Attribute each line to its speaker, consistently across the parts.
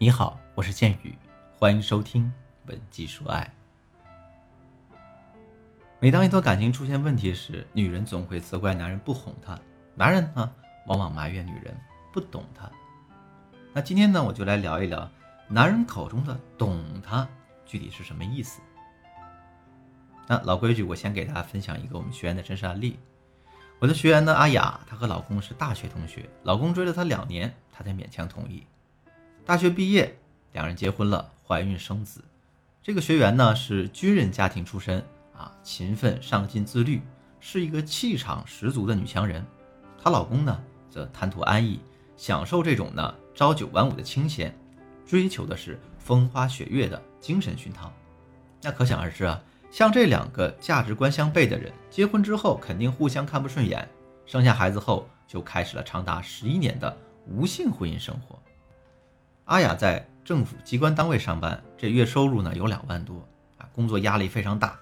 Speaker 1: 你好，我是剑宇，欢迎收听《文姬说爱》。每当一段感情出现问题时，女人总会责怪男人不哄她，男人呢，往往埋怨女人不懂他。那今天呢，我就来聊一聊男人口中的“懂他”具体是什么意思。那老规矩，我先给大家分享一个我们学员的真实案例。我的学员呢，阿雅，她和老公是大学同学，老公追了她两年，她才勉强同意。大学毕业，两人结婚了，怀孕生子。这个学员呢是军人家庭出身啊，勤奋、上进、自律，是一个气场十足的女强人。她老公呢则贪图安逸，享受这种呢朝九晚五的清闲，追求的是风花雪月的精神熏陶。那可想而知啊。像这两个价值观相悖的人，结婚之后肯定互相看不顺眼，生下孩子后就开始了长达十一年的无性婚姻生活。阿雅在政府机关单位上班，这月收入呢有两万多啊，工作压力非常大，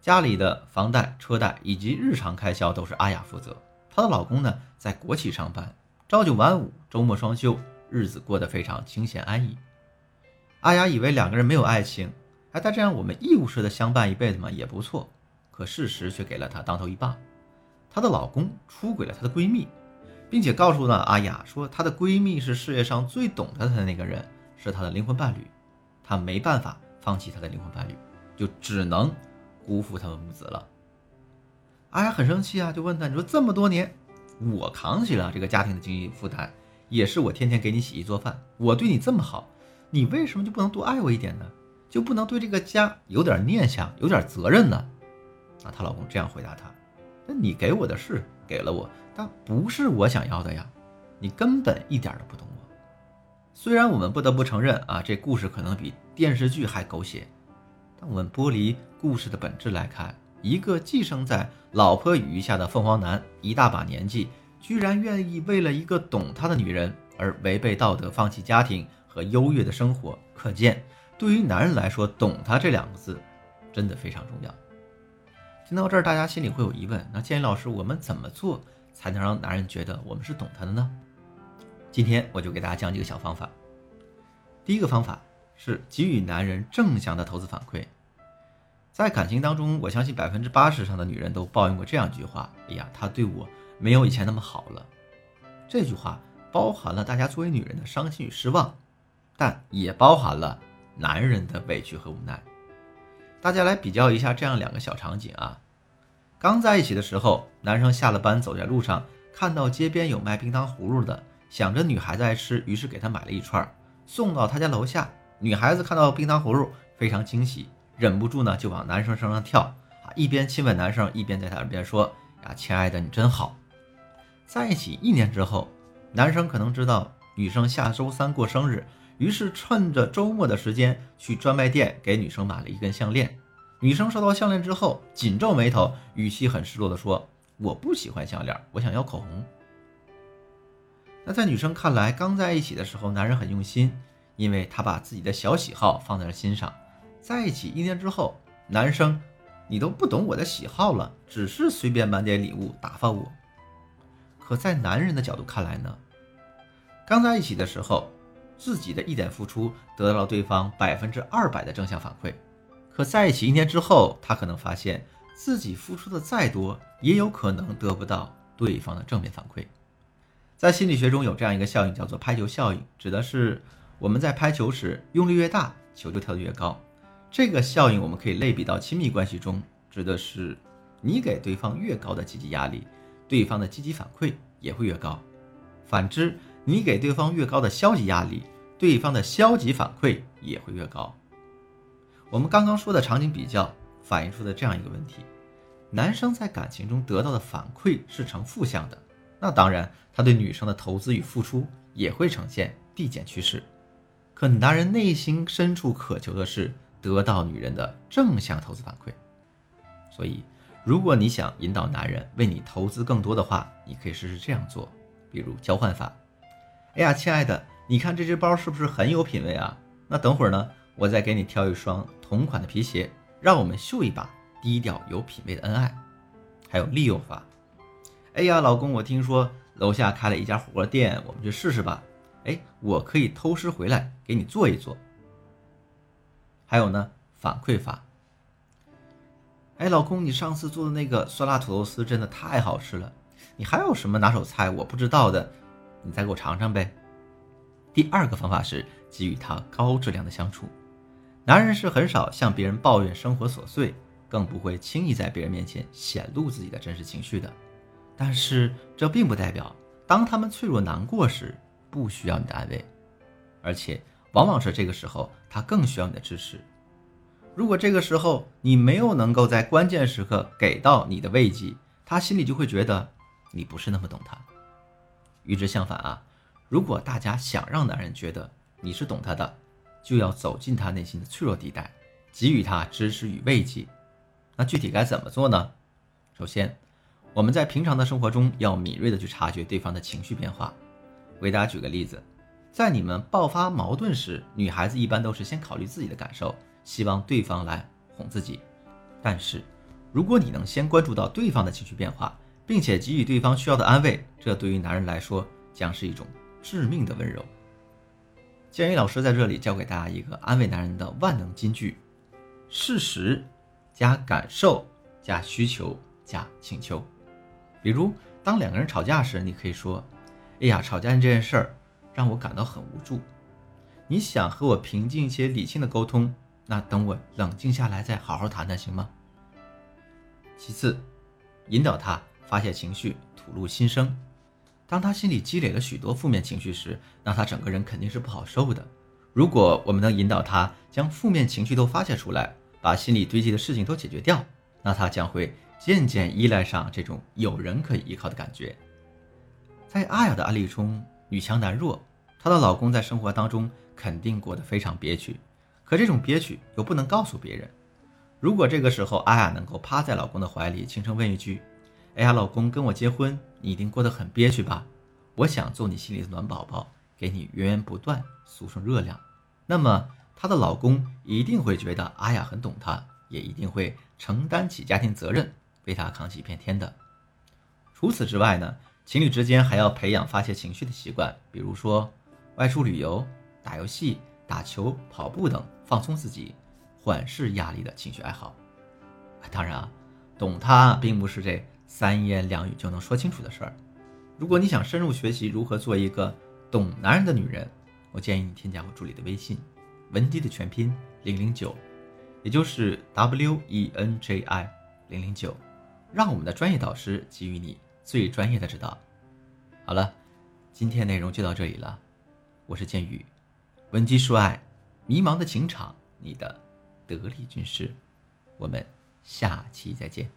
Speaker 1: 家里的房贷、车贷以及日常开销都是阿雅负责。她的老公呢在国企上班，朝九晚五，周末双休，日子过得非常清闲安逸。阿雅以为两个人没有爱情。哎，但这样我们义务式的相伴一辈子嘛也不错，可事实却给了她当头一棒，她的老公出轨了她的闺蜜，并且告诉了阿雅说她的闺蜜是世界上最懂她的那个人，是她的灵魂伴侣，她没办法放弃她的灵魂伴侣，就只能辜负他们母子了。阿雅很生气啊，就问他，你说这么多年我扛起了这个家庭的经济负担，也是我天天给你洗衣做饭，我对你这么好，你为什么就不能多爱我一点呢？就不能对这个家有点念想、有点责任呢？啊，她老公这样回答她：“那你给我的是给了我，但不是我想要的呀，你根本一点都不懂我。”虽然我们不得不承认啊，这故事可能比电视剧还狗血，但我们剥离故事的本质来看，一个寄生在老婆羽翼下的凤凰男，一大把年纪，居然愿意为了一个懂他的女人而违背道德、放弃家庭和优越的生活，可见。对于男人来说，“懂他”这两个字，真的非常重要。听到这儿，大家心里会有疑问：那建议老师，我们怎么做才能让男人觉得我们是懂他的呢？今天我就给大家讲几个小方法。第一个方法是给予男人正向的投资反馈。在感情当中，我相信百分之八十上的女人都抱怨过这样一句话：“哎呀，他对我没有以前那么好了。”这句话包含了大家作为女人的伤心与失望，但也包含了。男人的委屈和无奈，大家来比较一下这样两个小场景啊。刚在一起的时候，男生下了班走在路上，看到街边有卖冰糖葫芦的，想着女孩子爱吃，于是给她买了一串，送到他家楼下。女孩子看到冰糖葫芦非常惊喜，忍不住呢就往男生身上跳啊，一边亲吻男生，一边在他耳边说：“呀，亲爱的，你真好。”在一起一年之后，男生可能知道女生下周三过生日。于是趁着周末的时间去专卖店给女生买了一根项链。女生收到项链之后，紧皱眉头，语气很失落地说：“我不喜欢项链，我想要口红。”那在女生看来，刚在一起的时候，男人很用心，因为他把自己的小喜好放在了心上。在一起一年之后，男生，你都不懂我的喜好了，只是随便买点礼物打发我。可在男人的角度看来呢？刚在一起的时候。自己的一点付出得到了对方百分之二百的正向反馈，可在一起一年之后，他可能发现自己付出的再多，也有可能得不到对方的正面反馈。在心理学中有这样一个效应，叫做拍球效应，指的是我们在拍球时用力越大，球就跳得越高。这个效应我们可以类比到亲密关系中，指的是你给对方越高的积极压力，对方的积极反馈也会越高。反之，你给对方越高的消极压力，对方的消极反馈也会越高。我们刚刚说的场景比较反映出的这样一个问题：男生在感情中得到的反馈是呈负向的，那当然他对女生的投资与付出也会呈现递减趋势。可男人内心深处渴求的是得到女人的正向投资反馈。所以，如果你想引导男人为你投资更多的话，你可以试试这样做，比如交换法。哎呀，亲爱的，你看这只包是不是很有品位啊？那等会儿呢，我再给你挑一双同款的皮鞋，让我们秀一把低调有品位的恩爱。还有利诱法。哎呀，老公，我听说楼下开了一家火锅店，我们去试试吧。哎，我可以偷师回来给你做一做。还有呢，反馈法。哎，老公，你上次做的那个酸辣土豆丝真的太好吃了，你还有什么拿手菜我不知道的，你再给我尝尝呗。第二个方法是给予他高质量的相处。男人是很少向别人抱怨生活琐碎，更不会轻易在别人面前显露自己的真实情绪的。但是这并不代表，当他们脆弱难过时，不需要你的安慰，而且往往是这个时候，他更需要你的支持。如果这个时候你没有能够在关键时刻给到你的慰藉，他心里就会觉得你不是那么懂他。与之相反啊。如果大家想让男人觉得你是懂他的，就要走进他内心的脆弱地带，给予他支持与慰藉。那具体该怎么做呢？首先，我们在平常的生活中要敏锐的去察觉对方的情绪变化。我给大家举个例子，在你们爆发矛盾时，女孩子一般都是先考虑自己的感受，希望对方来哄自己。但是，如果你能先关注到对方的情绪变化，并且给予对方需要的安慰，这对于男人来说将是一种。致命的温柔。建议老师在这里教给大家一个安慰男人的万能金句：事实加感受加需求加请求。比如，当两个人吵架时，你可以说：“哎呀，吵架这件事儿让我感到很无助。你想和我平静且理性的沟通，那等我冷静下来再好好谈谈，行吗？”其次，引导他发泄情绪，吐露心声。当他心里积累了许多负面情绪时，那他整个人肯定是不好受的。如果我们能引导他将负面情绪都发泄出来，把心里堆积的事情都解决掉，那他将会渐渐依赖上这种有人可以依靠的感觉。在阿雅的案例中，女强男弱，她的老公在生活当中肯定过得非常憋屈，可这种憋屈又不能告诉别人。如果这个时候阿雅能够趴在老公的怀里，轻声问一句：“哎呀，老公，跟我结婚？”你一定过得很憋屈吧？我想做你心里的暖宝宝，给你源源不断输送热量。那么她的老公一定会觉得阿雅很懂她，也一定会承担起家庭责任，为她扛起一片天的。除此之外呢，情侣之间还要培养发泄情绪的习惯，比如说外出旅游、打游戏、打球、跑步等，放松自己、缓释压力的情绪爱好。当然啊，懂他并不是这。三言两语就能说清楚的事儿。如果你想深入学习如何做一个懂男人的女人，我建议你添加我助理的微信，文姬的全拼零零九，也就是 W E N J I 零零九，让我们的专业导师给予你最专业的指导。好了，今天内容就到这里了。我是剑宇，文姬说爱，迷茫的情场，你的得力军师。我们下期再见。